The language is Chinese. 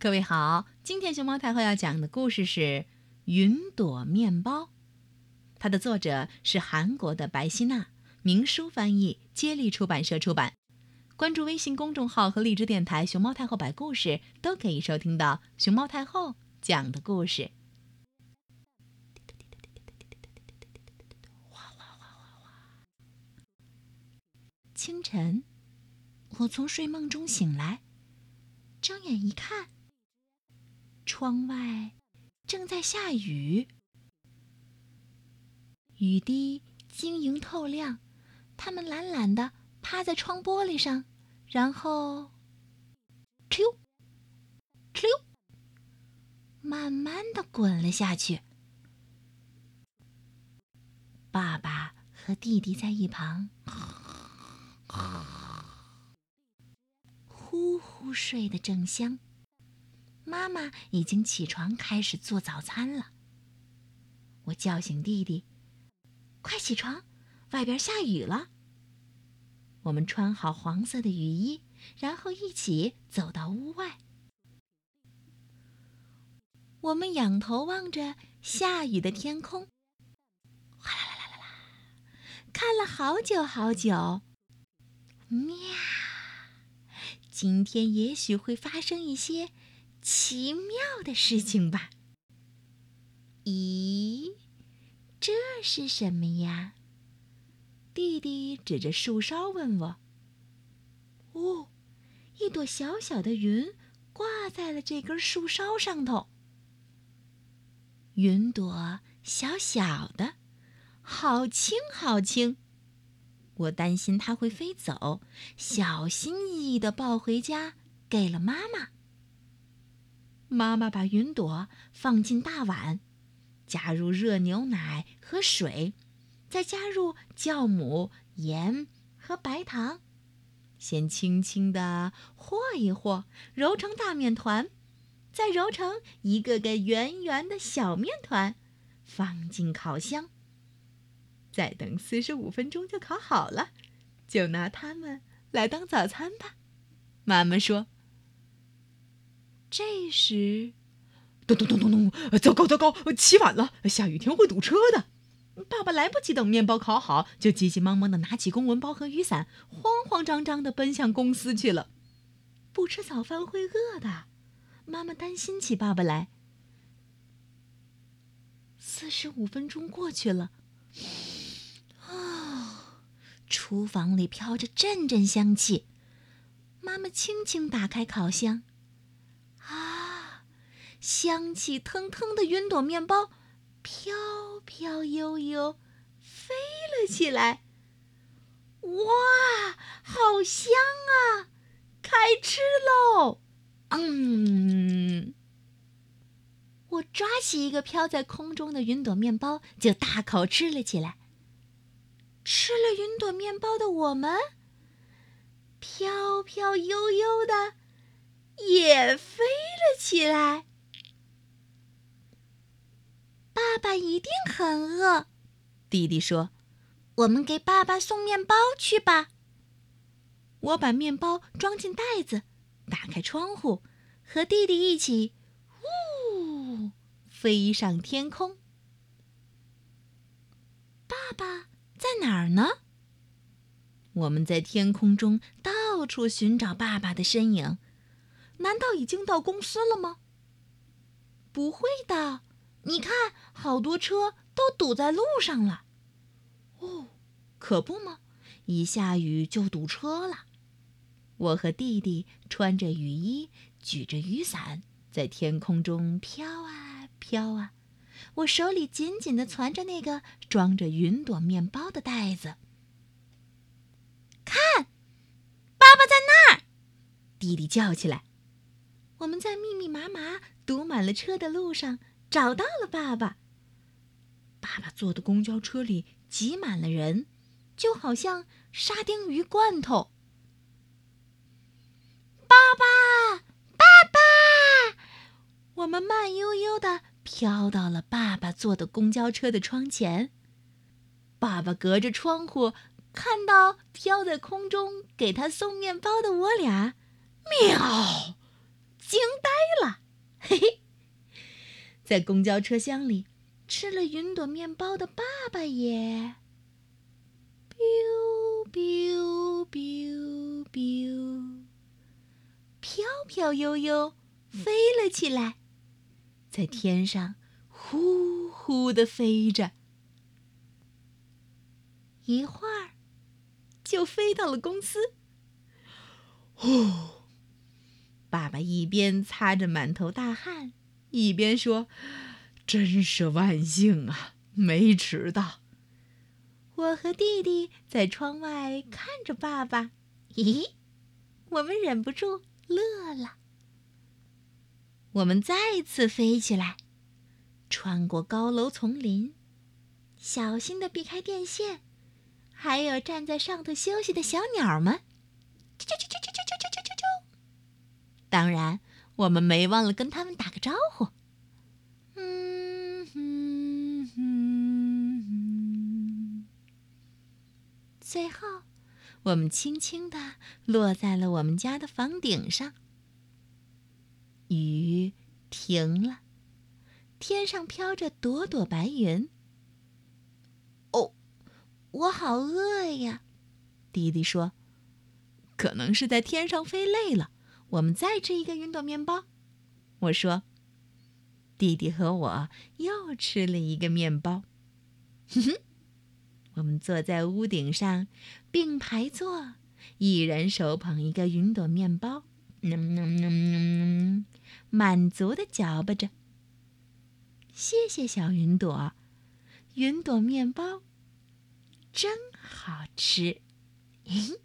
各位好，今天熊猫太后要讲的故事是《云朵面包》，它的作者是韩国的白希娜，明书翻译，接力出版社出版。关注微信公众号和荔枝电台“熊猫太后摆故事”，都可以收听到熊猫太后讲的故事。哗哗哗哗哗！清晨，我从睡梦中醒来，睁眼一看。窗外正在下雨，雨滴晶莹透亮，它们懒懒的趴在窗玻璃上，然后，哧溜，哧溜，慢慢的滚了下去。爸爸和弟弟在一旁，呼呼睡得正香。妈妈已经起床，开始做早餐了。我叫醒弟弟：“快起床，外边下雨了。”我们穿好黄色的雨衣，然后一起走到屋外。我们仰头望着下雨的天空，哗啦啦啦啦啦，看了好久好久。喵！今天也许会发生一些。奇妙的事情吧？咦，这是什么呀？弟弟指着树梢问我。哦，一朵小小的云挂在了这根树梢上头。云朵小小的，好轻好轻，我担心它会飞走，小心翼翼的抱回家，给了妈妈。妈妈把云朵放进大碗，加入热牛奶和水，再加入酵母、盐和白糖，先轻轻地和一和，揉成大面团，再揉成一个个圆圆的小面团，放进烤箱。再等四十五分钟就烤好了，就拿它们来当早餐吧。妈妈说。这时，咚咚咚咚咚！糟糕糟糕，起晚了，下雨天会堵车的。爸爸来不及等面包烤好，就急急忙忙的拿起公文包和雨伞，慌慌张张的奔向公司去了。不吃早饭会饿的，妈妈担心起爸爸来。四十五分钟过去了，啊，厨房里飘着阵阵香气。妈妈轻轻打开烤箱。香气腾腾的云朵面包，飘飘悠悠飞了起来。哇，好香啊！开吃喽！嗯，我抓起一个飘在空中的云朵面包，就大口吃了起来。吃了云朵面包的我们，飘飘悠悠的也飞了起来。爸爸一定很饿，弟弟说：“我们给爸爸送面包去吧。”我把面包装进袋子，打开窗户，和弟弟一起，呜，飞上天空。爸爸在哪儿呢？我们在天空中到处寻找爸爸的身影，难道已经到公司了吗？不会的。你看，好多车都堵在路上了。哦，可不吗？一下雨就堵车了。我和弟弟穿着雨衣，举着雨伞，在天空中飘啊飘啊。我手里紧紧地攥着那个装着云朵面包的袋子。看，爸爸在那儿！弟弟叫起来。我们在密密麻麻、堵满了车的路上。找到了爸爸。爸爸坐的公交车里挤满了人，就好像沙丁鱼罐头。爸爸，爸爸！我们慢悠悠的飘到了爸爸坐的公交车的窗前。爸爸隔着窗户看到飘在空中给他送面包的我俩，喵，惊呆。在公交车厢里吃了云朵面包的爸爸也，biu biu biu biu，飘飘悠悠飞了起来，在天上呼呼的飞着，一会儿就飞到了公司。哦。爸爸一边擦着满头大汗，一边说：“真是万幸啊，没迟到。”我和弟弟在窗外看着爸爸，咦，我们忍不住乐了。我们再次飞起来，穿过高楼丛林，小心的避开电线，还有站在上头休息的小鸟们。啾啾啾啾啾啾啾啾啾啾！当然，我们没忘了跟他们打个招呼。嗯哼哼哼。最后，我们轻轻地落在了我们家的房顶上。雨停了，天上飘着朵朵白云。哦，我好饿呀！弟弟说：“可能是在天上飞累了。”我们再吃一个云朵面包，我说。弟弟和我又吃了一个面包，哼哼。我们坐在屋顶上，并排坐，一人手捧一个云朵面包，嗯嗯嗯，满足的嚼巴着。谢谢小云朵，云朵面包真好吃，嘿。